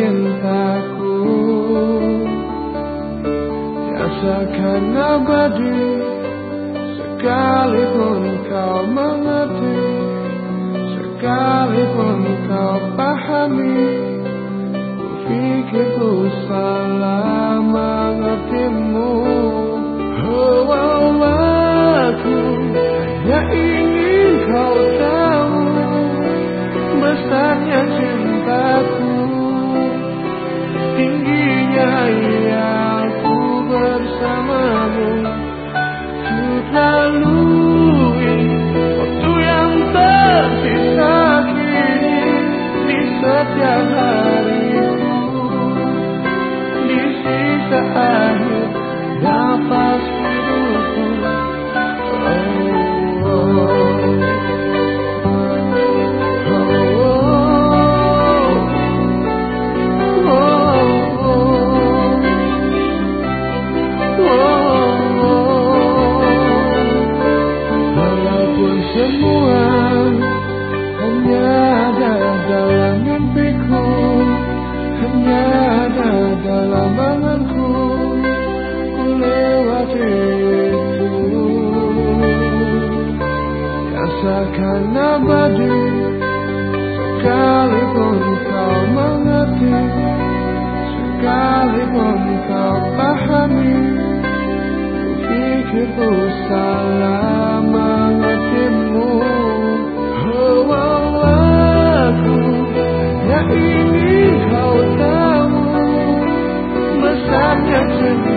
cintaku. Biasakan abadi Sekalipun kau mengerti Sekalipun kau pahami. gracias kau mengerti Sekalipun kau pahami. Ku salah mengertimu. Oh, oh aku Ya ini kau tahu Mesarnya cinta